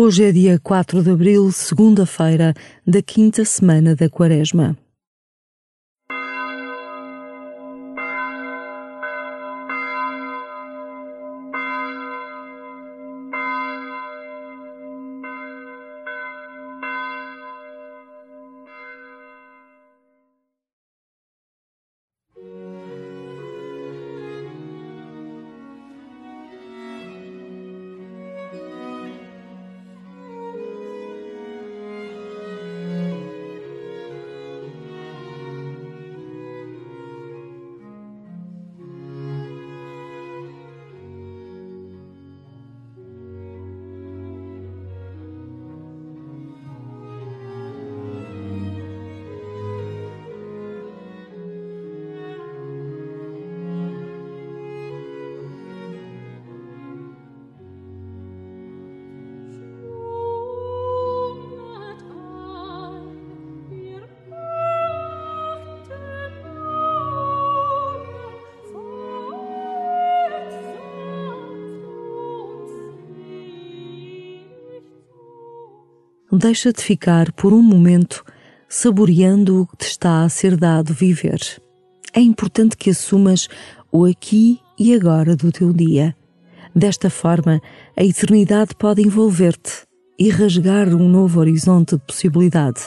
Hoje é dia 4 de abril, segunda-feira, da quinta semana da Quaresma. Deixa de ficar por um momento saboreando o que te está a ser dado viver. É importante que assumas o aqui e agora do teu dia. Desta forma, a eternidade pode envolver-te e rasgar um novo horizonte de possibilidade,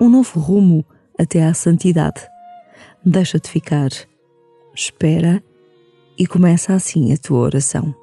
um novo rumo até à santidade. Deixa-te ficar, espera e começa assim a tua oração.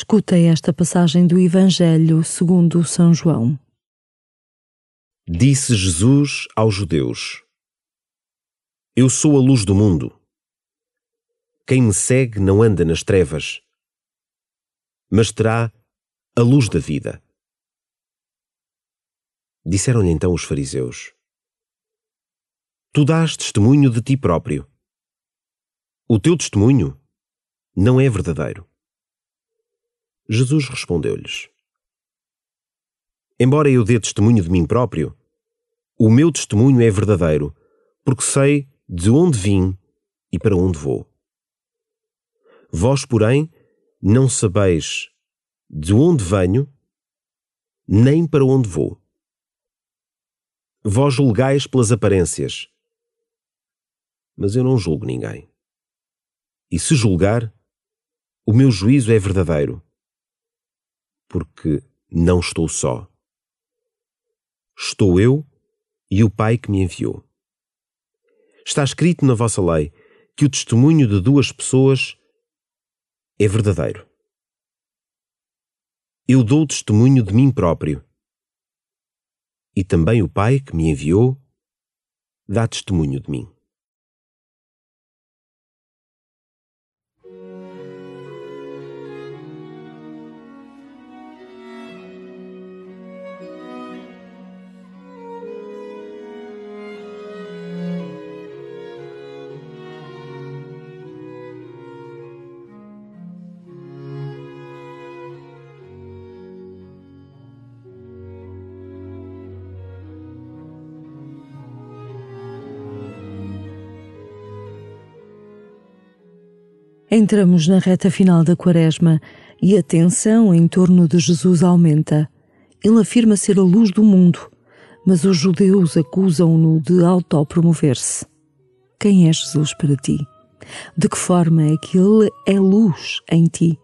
Escutei esta passagem do Evangelho segundo São João. Disse Jesus aos judeus: Eu sou a luz do mundo. Quem me segue não anda nas trevas, mas terá a luz da vida. Disseram-lhe então os fariseus: Tu dás testemunho de ti próprio. O teu testemunho não é verdadeiro. Jesus respondeu-lhes: Embora eu dê testemunho de mim próprio, o meu testemunho é verdadeiro, porque sei de onde vim e para onde vou. Vós, porém, não sabeis de onde venho, nem para onde vou. Vós julgais pelas aparências, mas eu não julgo ninguém. E se julgar, o meu juízo é verdadeiro porque não estou só. Estou eu e o Pai que me enviou. Está escrito na vossa lei que o testemunho de duas pessoas é verdadeiro. Eu dou testemunho de mim próprio. E também o Pai que me enviou dá testemunho de mim. Entramos na reta final da Quaresma e a tensão em torno de Jesus aumenta. Ele afirma ser a luz do mundo, mas os judeus acusam-no de autopromover-se. Quem é Jesus para ti? De que forma é que ele é luz em ti?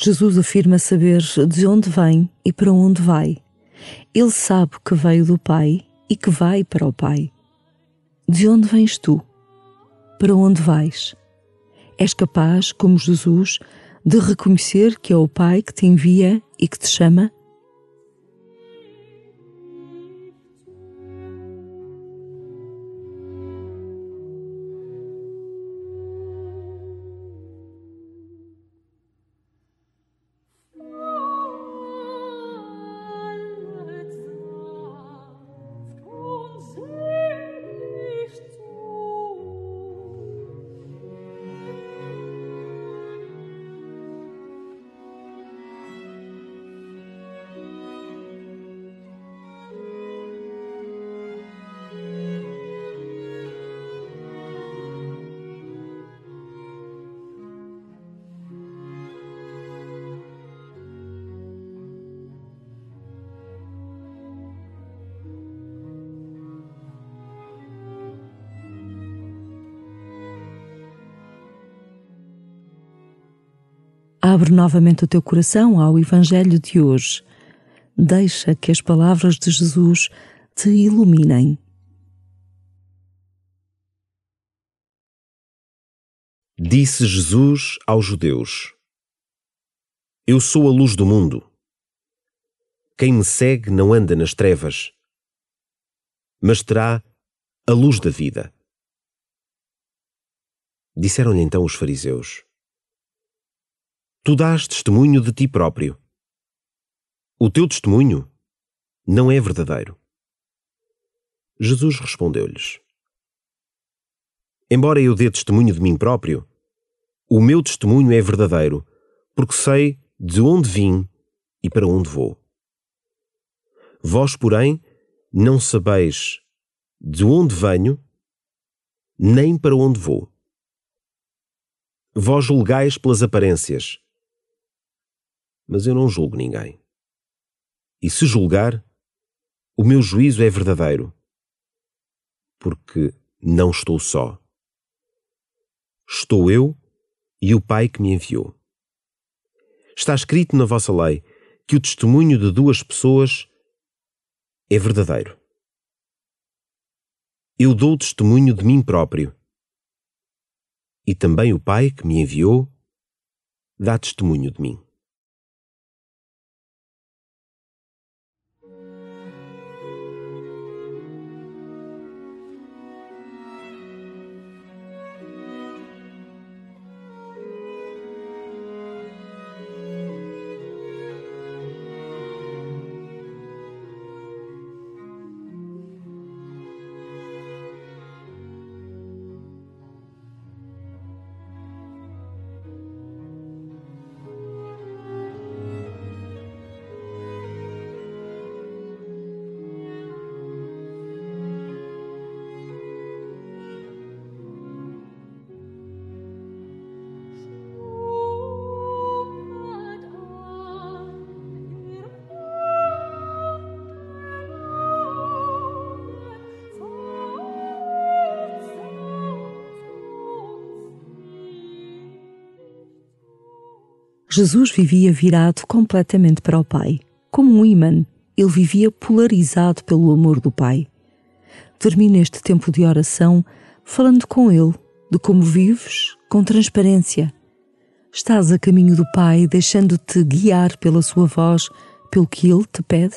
Jesus afirma saber de onde vem e para onde vai. Ele sabe que veio do Pai e que vai para o Pai. De onde vens tu? Para onde vais? És capaz, como Jesus, de reconhecer que é o Pai que te envia e que te chama? Abre novamente o teu coração ao Evangelho de hoje. Deixa que as palavras de Jesus te iluminem. Disse Jesus aos judeus: Eu sou a luz do mundo. Quem me segue não anda nas trevas, mas terá a luz da vida. Disseram-lhe então os fariseus: Tu dás testemunho de ti próprio. O teu testemunho não é verdadeiro. Jesus respondeu-lhes: Embora eu dê testemunho de mim próprio, o meu testemunho é verdadeiro, porque sei de onde vim e para onde vou. Vós, porém, não sabeis de onde venho, nem para onde vou. Vós julgais pelas aparências mas eu não julgo ninguém. E se julgar, o meu juízo é verdadeiro, porque não estou só. Estou eu e o Pai que me enviou. Está escrito na vossa lei que o testemunho de duas pessoas é verdadeiro. Eu dou testemunho de mim próprio. E também o Pai que me enviou dá testemunho de mim. Jesus vivia virado completamente para o Pai. Como um imã, ele vivia polarizado pelo amor do Pai. Termina este tempo de oração falando com Ele de como vives com transparência. Estás a caminho do Pai, deixando-te guiar pela Sua voz, pelo que Ele te pede?